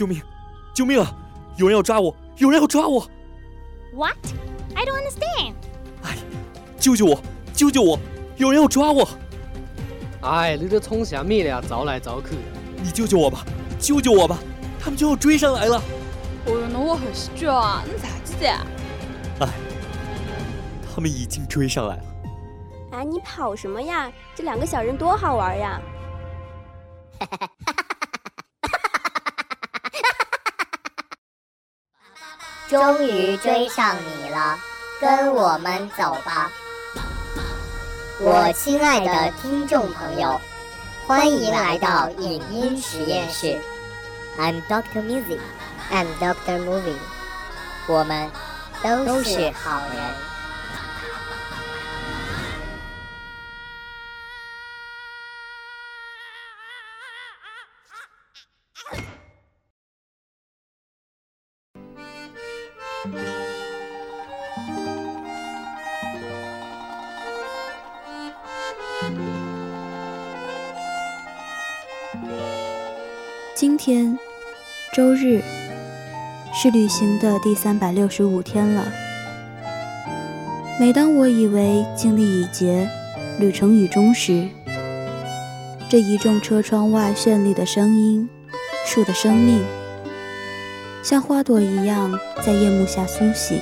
救命！救命啊！有人要抓我！有人要抓我！What? I don't understand. 哎，救救我！救救我！有人要抓我！哎，你这冲啥米了？找来找去。你救救我吧！救救我吧！他们就要追上来了。哦哟，那我还是啊，你咋子的？哎，他们已经追上来了。哎，你跑什么呀？这两个小人多好玩呀！哈哈哈哈哈！终于追上你了，跟我们走吧，我亲爱的听众朋友，欢迎来到影音实验室。I'm Doctor Music，I'm Doctor Movie，我们都是好人。今天，周日，是旅行的第三百六十五天了。每当我以为经历已竭，旅程已终时，这一众车窗外绚丽的声音，树的生命，像花朵一样在夜幕下苏醒。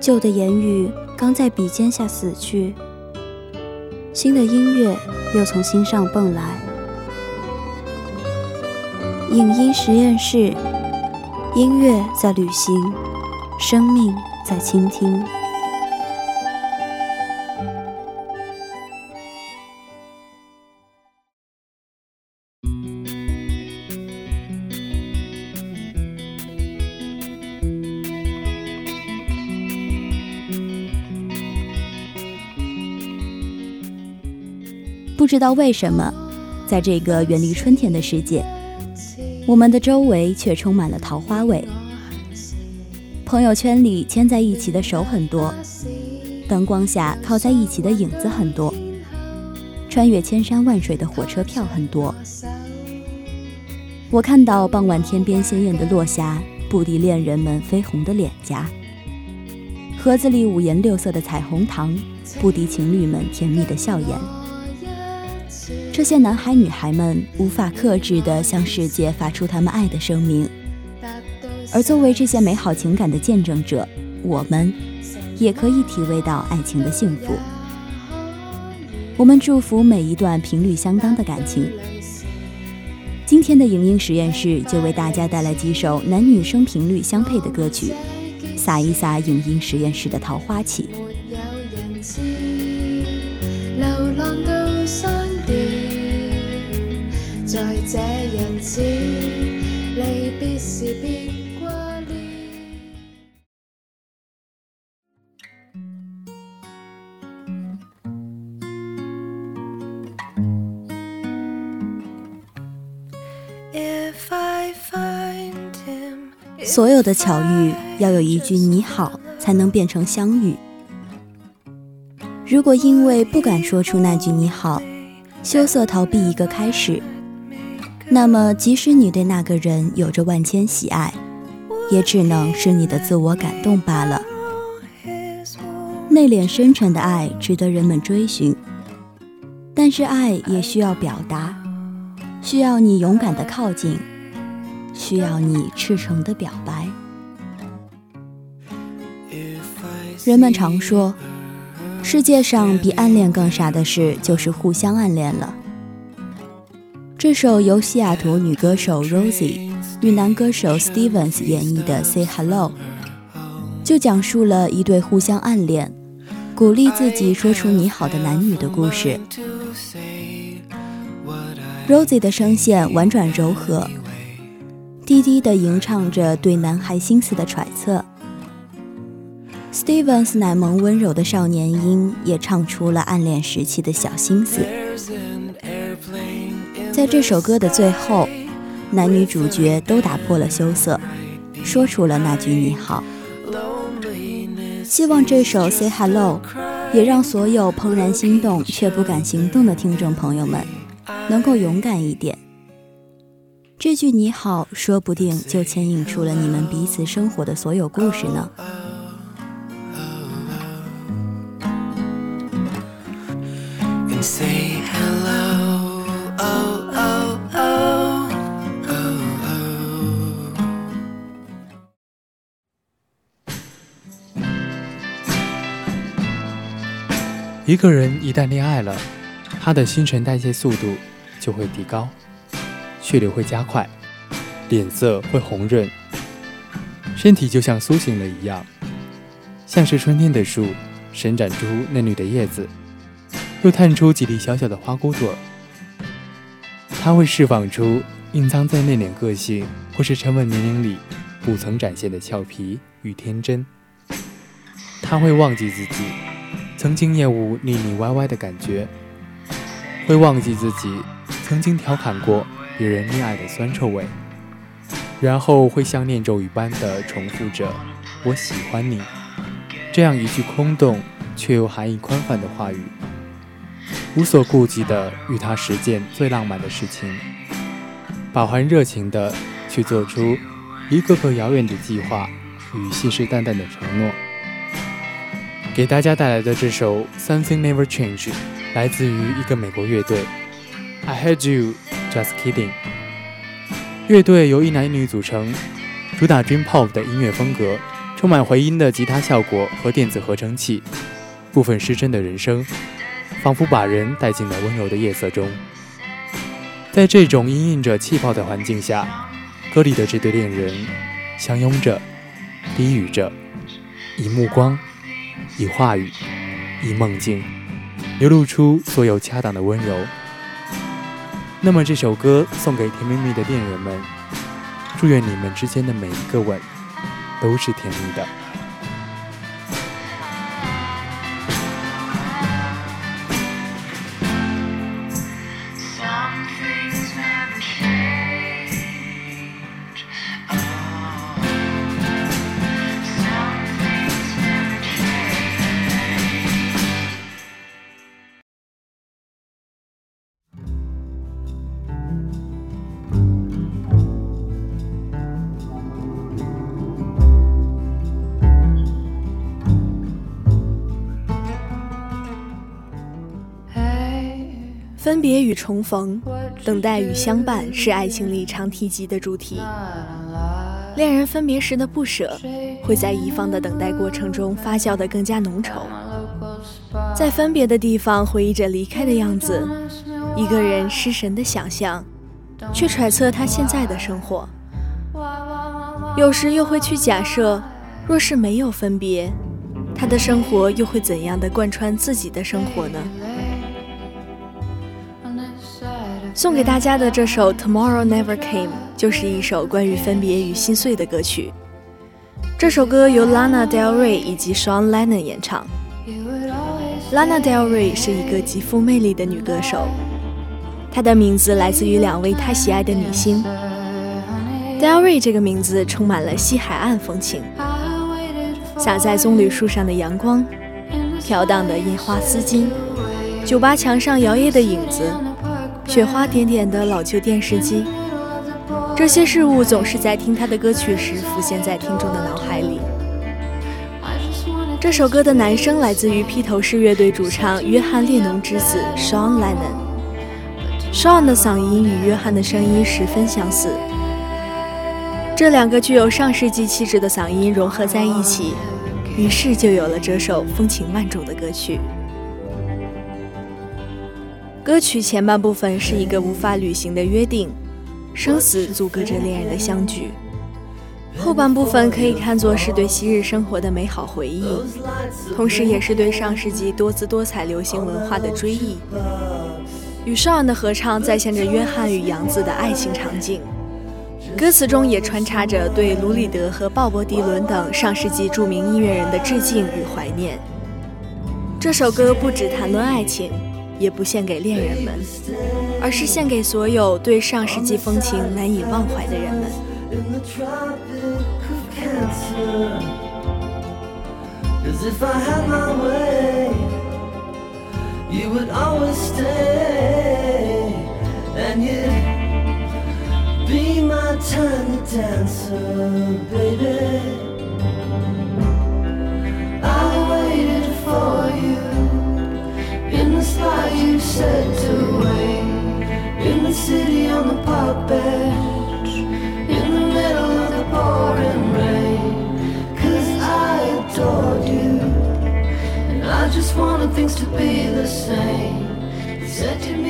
旧的言语刚在笔尖下死去，新的音乐又从心上蹦来。影音实验室，音乐在旅行，生命在倾听。不知道为什么，在这个远离春天的世界。我们的周围却充满了桃花味。朋友圈里牵在一起的手很多，灯光下靠在一起的影子很多，穿越千山万水的火车票很多。我看到傍晚天边鲜艳的落霞，不敌恋人们绯红的脸颊；盒子里五颜六色的彩虹糖，不敌情侣们甜蜜的笑颜。这些男孩女孩们无法克制地向世界发出他们爱的声明，而作为这些美好情感的见证者，我们也可以体味到爱情的幸福。我们祝福每一段频率相当的感情。今天的影音实验室就为大家带来几首男女生频率相配的歌曲，撒一撒影音实验室的桃花气。所有的巧遇要有一句你好才能变成相遇。如果因为不敢说出那句你好，羞涩逃避一个开始。那么，即使你对那个人有着万千喜爱，也只能是你的自我感动罢了。内敛深沉的爱值得人们追寻，但是爱也需要表达，需要你勇敢的靠近，需要你赤诚的表白。人们常说，世界上比暗恋更傻的事，就是互相暗恋了。这首由西雅图女歌手 Rosie 与男歌手 Stevens 演绎的《Say Hello》，就讲述了一对互相暗恋、鼓励自己说出你好的男女的故事。Rosie 的声线婉转柔和，低低地吟唱着对男孩心思的揣测。Stevens 奶萌温柔的少年音也唱出了暗恋时期的小心思。在这首歌的最后，男女主角都打破了羞涩，说出了那句你好。希望这首 Say Hello 也让所有怦然心动却不敢行动的听众朋友们能够勇敢一点，这句你好，说不定就牵引出了你们彼此生活的所有故事呢。一个人一旦恋爱了，他的新陈代谢速度就会提高，血流会加快，脸色会红润，身体就像苏醒了一样，像是春天的树伸展出嫩绿的叶子，又探出几粒小小的花骨朵他。会释放出隐藏在内敛个性或是沉稳年龄里不曾展现的俏皮与天真。他会忘记自己。曾经厌恶腻腻歪歪的感觉，会忘记自己曾经调侃过别人恋爱的酸臭味，然后会像念咒语般的重复着“我喜欢你”这样一句空洞却又含义宽泛的话语，无所顾忌的与他实践最浪漫的事情，饱含热情的去做出一个个遥远的计划与信誓旦旦的承诺。给大家带来的这首《Something Never Change》来自于一个美国乐队，I Heard You Just Kidding。乐队由一男一女组成，主打 Dream Pop 的音乐风格，充满回音的吉他效果和电子合成器，部分失真的人声，仿佛把人带进了温柔的夜色中。在这种氤氲着气泡的环境下，歌里的这对恋人相拥着，低语着，以目光。以话语，以梦境，流露出所有恰当的温柔。那么这首歌送给甜蜜蜜的恋人们，祝愿你们之间的每一个吻都是甜蜜的。分别与重逢，等待与相伴，是爱情里常提及的主题。恋人分别时的不舍，会在一方的等待过程中发酵得更加浓稠。在分别的地方回忆着离开的样子，一个人失神的想象，去揣测他现在的生活。有时又会去假设，若是没有分别，他的生活又会怎样的贯穿自己的生活呢？送给大家的这首《Tomorrow Never Came》就是一首关于分别与心碎的歌曲。这首歌由 Lana Del Rey 以及 Sean Lennon 演唱。Lana Del Rey 是一个极富魅力的女歌手，她的名字来自于两位她喜爱的女星。Del Rey 这个名字充满了西海岸风情，洒在棕榈树上的阳光，飘荡的印花丝巾，酒吧墙上摇曳的影子。雪花点点的老旧电视机，这些事物总是在听他的歌曲时浮现在听众的脑海里。这首歌的男声来自于披头士乐队主唱约翰列侬之子 Sean Lennon。Sean 的嗓音与约翰的声音十分相似，这两个具有上世纪气质的嗓音融合在一起，于是就有了这首风情万种的歌曲。歌曲前半部分是一个无法履行的约定，生死阻隔着恋人的相聚；后半部分可以看作是对昔日生活的美好回忆，同时也是对上世纪多姿多彩流行文化的追忆。与少安的合唱再现着约翰与杨子的爱情场景，歌词中也穿插着对卢里德和鲍勃迪伦等上世纪著名音乐人的致敬与怀念。这首歌不只谈论爱情。也不献给恋人们，而是献给所有对上世纪风情难以忘怀的人们。Be dancer, baby. Be the same. Said you'd me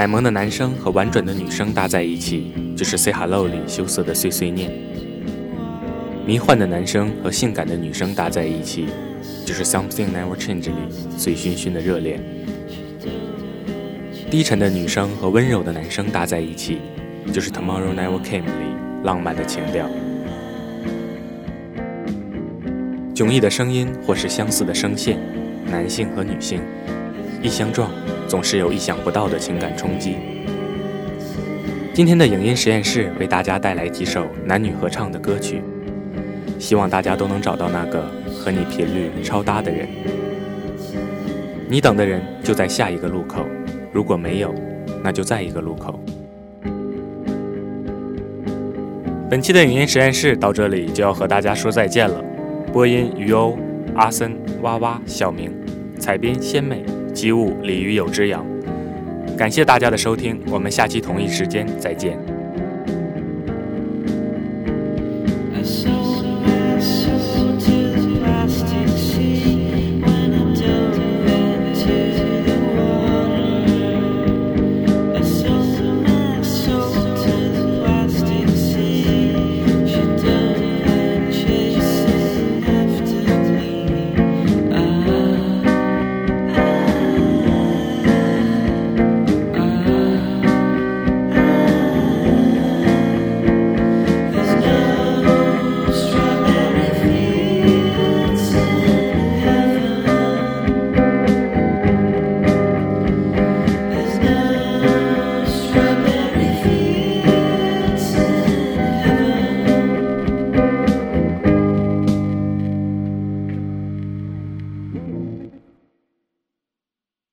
奶萌的男生和婉转的女生搭在一起，就是 Say Hello 里羞涩的碎碎念；迷幻的男生和性感的女生搭在一起，就是 Something Never Change 里醉醺醺的热恋；低沉的女生和温柔的男生搭在一起，就是 Tomorrow Never Came 里浪漫的情调。迥异的声音或是相似的声线，男性和女性一相撞。总是有意想不到的情感冲击。今天的影音实验室为大家带来几首男女合唱的歌曲，希望大家都能找到那个和你频率超搭的人。你等的人就在下一个路口，如果没有，那就在一个路口。本期的影音实验室到这里就要和大家说再见了。播音：于欧、阿森、哇哇、小明，采编：鲜美。机务鲤鱼有之养，感谢大家的收听，我们下期同一时间再见。